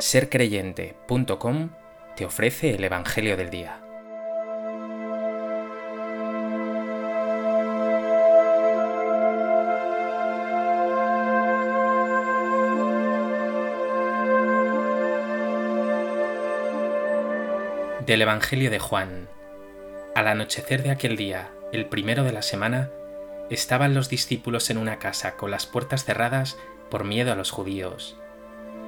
sercreyente.com te ofrece el Evangelio del Día. Del Evangelio de Juan. Al anochecer de aquel día, el primero de la semana, estaban los discípulos en una casa con las puertas cerradas por miedo a los judíos.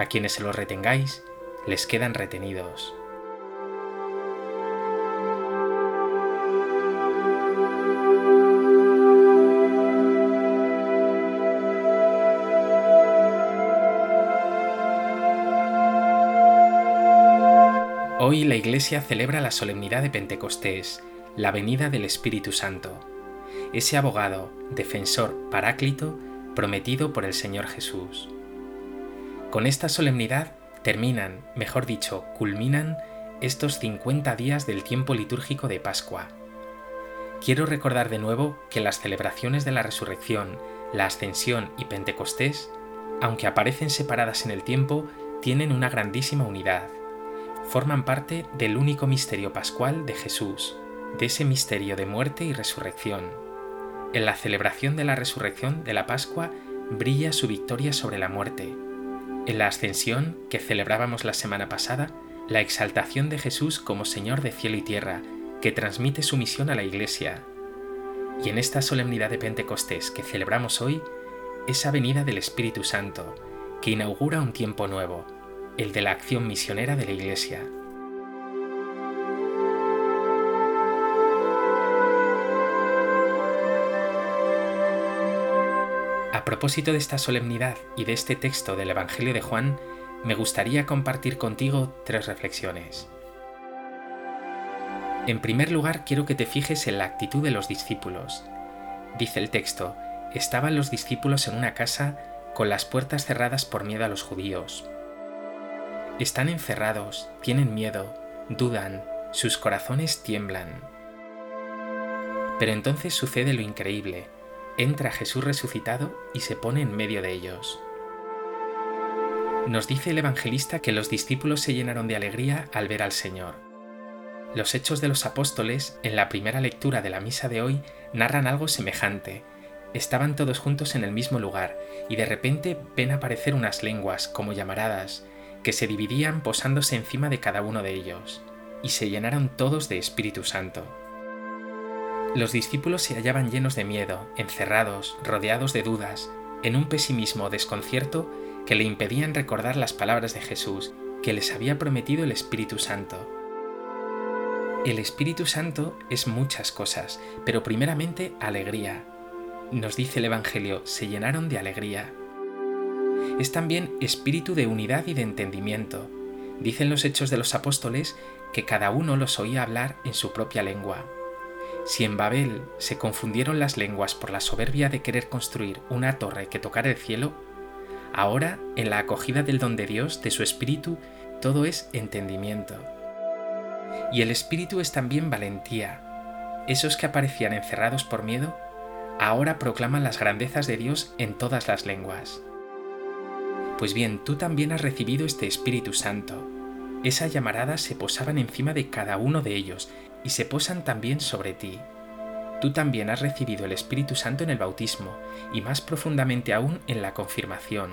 a quienes se los retengáis, les quedan retenidos. Hoy la Iglesia celebra la solemnidad de Pentecostés, la venida del Espíritu Santo, ese abogado, defensor, paráclito, prometido por el Señor Jesús. Con esta solemnidad terminan, mejor dicho, culminan estos 50 días del tiempo litúrgico de Pascua. Quiero recordar de nuevo que las celebraciones de la resurrección, la ascensión y Pentecostés, aunque aparecen separadas en el tiempo, tienen una grandísima unidad. Forman parte del único misterio pascual de Jesús, de ese misterio de muerte y resurrección. En la celebración de la resurrección de la Pascua brilla su victoria sobre la muerte, en la ascensión que celebrábamos la semana pasada, la exaltación de Jesús como Señor de cielo y tierra, que transmite su misión a la Iglesia. Y en esta solemnidad de Pentecostés que celebramos hoy, esa venida del Espíritu Santo, que inaugura un tiempo nuevo, el de la acción misionera de la Iglesia. Propósito de esta solemnidad y de este texto del Evangelio de Juan, me gustaría compartir contigo tres reflexiones. En primer lugar, quiero que te fijes en la actitud de los discípulos. Dice el texto, estaban los discípulos en una casa con las puertas cerradas por miedo a los judíos. Están encerrados, tienen miedo, dudan, sus corazones tiemblan. Pero entonces sucede lo increíble, entra Jesús resucitado y se pone en medio de ellos. Nos dice el evangelista que los discípulos se llenaron de alegría al ver al Señor. Los hechos de los apóstoles, en la primera lectura de la misa de hoy, narran algo semejante. Estaban todos juntos en el mismo lugar y de repente ven aparecer unas lenguas, como llamaradas, que se dividían posándose encima de cada uno de ellos, y se llenaron todos de Espíritu Santo. Los discípulos se hallaban llenos de miedo, encerrados, rodeados de dudas, en un pesimismo o desconcierto que le impedían recordar las palabras de Jesús, que les había prometido el Espíritu Santo. El Espíritu Santo es muchas cosas, pero primeramente alegría. Nos dice el Evangelio, se llenaron de alegría. Es también espíritu de unidad y de entendimiento. Dicen los hechos de los apóstoles que cada uno los oía hablar en su propia lengua. Si en Babel se confundieron las lenguas por la soberbia de querer construir una torre que tocara el cielo, ahora en la acogida del don de Dios, de su Espíritu, todo es entendimiento. Y el Espíritu es también valentía. Esos que aparecían encerrados por miedo, ahora proclaman las grandezas de Dios en todas las lenguas. Pues bien, tú también has recibido este Espíritu Santo. Esas llamaradas se posaban encima de cada uno de ellos y se posan también sobre ti. Tú también has recibido el Espíritu Santo en el bautismo y más profundamente aún en la confirmación.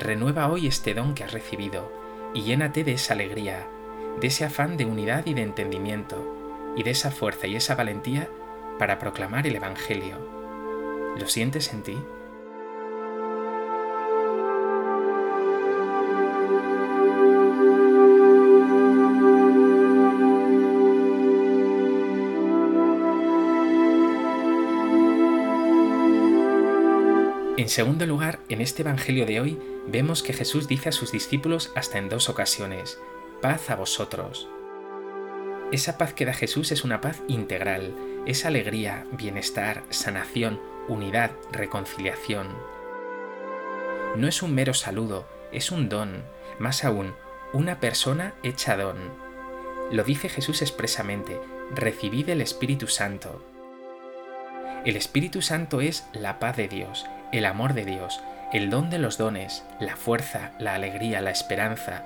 Renueva hoy este don que has recibido y llénate de esa alegría, de ese afán de unidad y de entendimiento, y de esa fuerza y esa valentía para proclamar el Evangelio. ¿Lo sientes en ti? En segundo lugar, en este Evangelio de hoy vemos que Jesús dice a sus discípulos hasta en dos ocasiones, paz a vosotros. Esa paz que da Jesús es una paz integral, es alegría, bienestar, sanación, unidad, reconciliación. No es un mero saludo, es un don, más aún, una persona hecha don. Lo dice Jesús expresamente, recibid el Espíritu Santo. El Espíritu Santo es la paz de Dios, el amor de Dios, el don de los dones, la fuerza, la alegría, la esperanza,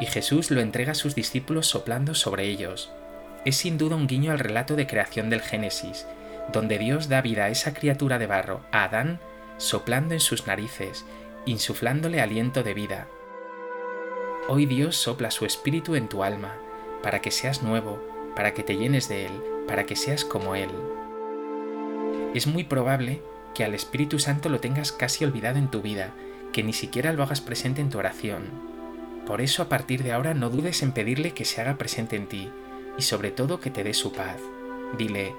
y Jesús lo entrega a sus discípulos soplando sobre ellos. Es sin duda un guiño al relato de creación del Génesis, donde Dios da vida a esa criatura de barro, a Adán, soplando en sus narices, insuflándole aliento de vida. Hoy Dios sopla su espíritu en tu alma, para que seas nuevo, para que te llenes de Él, para que seas como Él. Es muy probable que al Espíritu Santo lo tengas casi olvidado en tu vida, que ni siquiera lo hagas presente en tu oración. Por eso a partir de ahora no dudes en pedirle que se haga presente en ti y sobre todo que te dé su paz. Dile,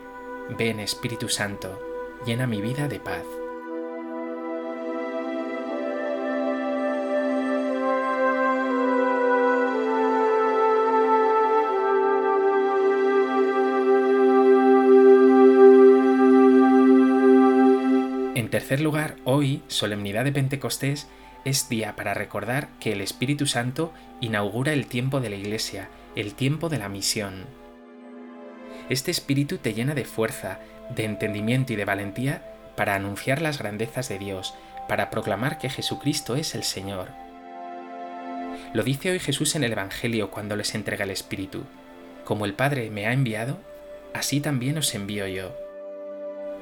ven Espíritu Santo, llena mi vida de paz. En tercer lugar, hoy, solemnidad de Pentecostés, es día para recordar que el Espíritu Santo inaugura el tiempo de la Iglesia, el tiempo de la misión. Este Espíritu te llena de fuerza, de entendimiento y de valentía para anunciar las grandezas de Dios, para proclamar que Jesucristo es el Señor. Lo dice hoy Jesús en el Evangelio cuando les entrega el Espíritu. Como el Padre me ha enviado, así también os envío yo.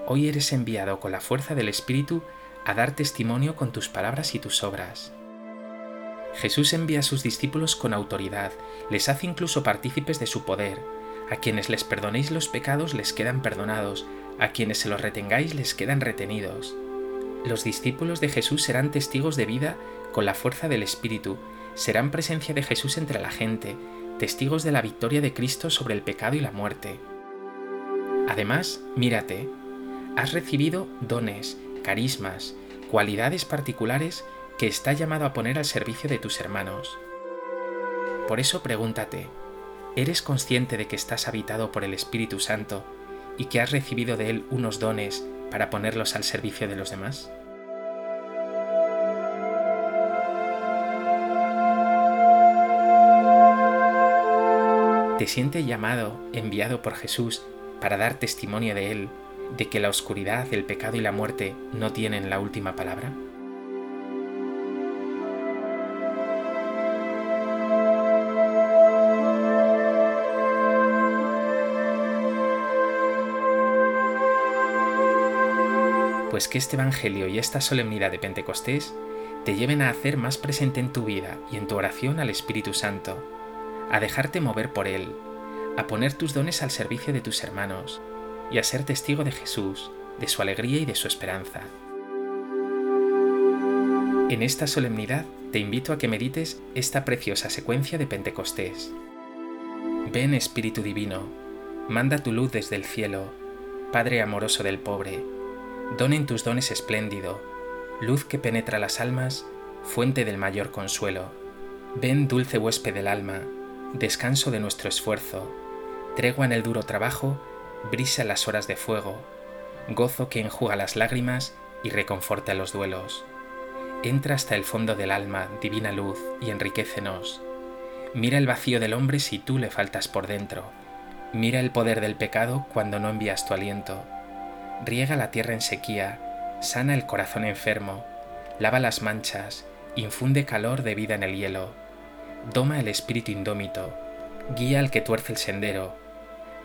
Hoy eres enviado con la fuerza del Espíritu a dar testimonio con tus palabras y tus obras. Jesús envía a sus discípulos con autoridad, les hace incluso partícipes de su poder. A quienes les perdonéis los pecados les quedan perdonados, a quienes se los retengáis les quedan retenidos. Los discípulos de Jesús serán testigos de vida con la fuerza del Espíritu, serán presencia de Jesús entre la gente, testigos de la victoria de Cristo sobre el pecado y la muerte. Además, mírate, has recibido dones, carismas, cualidades particulares que está llamado a poner al servicio de tus hermanos. Por eso pregúntate, ¿eres consciente de que estás habitado por el Espíritu Santo y que has recibido de Él unos dones para ponerlos al servicio de los demás? ¿Te sientes llamado, enviado por Jesús para dar testimonio de Él de que la oscuridad, el pecado y la muerte no tienen la última palabra? Pues que este Evangelio y esta solemnidad de Pentecostés te lleven a hacer más presente en tu vida y en tu oración al Espíritu Santo, a dejarte mover por Él, a poner tus dones al servicio de tus hermanos, y a ser testigo de Jesús, de su alegría y de su esperanza. En esta solemnidad te invito a que medites esta preciosa secuencia de Pentecostés. Ven Espíritu Divino, manda tu luz desde el cielo, Padre amoroso del pobre, don en tus dones espléndido, luz que penetra las almas, fuente del mayor consuelo. Ven dulce huésped del alma, descanso de nuestro esfuerzo, tregua en el duro trabajo brisa las horas de fuego, gozo que enjuga las lágrimas y reconforta los duelos. Entra hasta el fondo del alma, divina luz, y enriquecenos. Mira el vacío del hombre si tú le faltas por dentro. Mira el poder del pecado cuando no envías tu aliento. Riega la tierra en sequía, sana el corazón enfermo, lava las manchas, infunde calor de vida en el hielo. Doma el espíritu indómito, guía al que tuerce el sendero,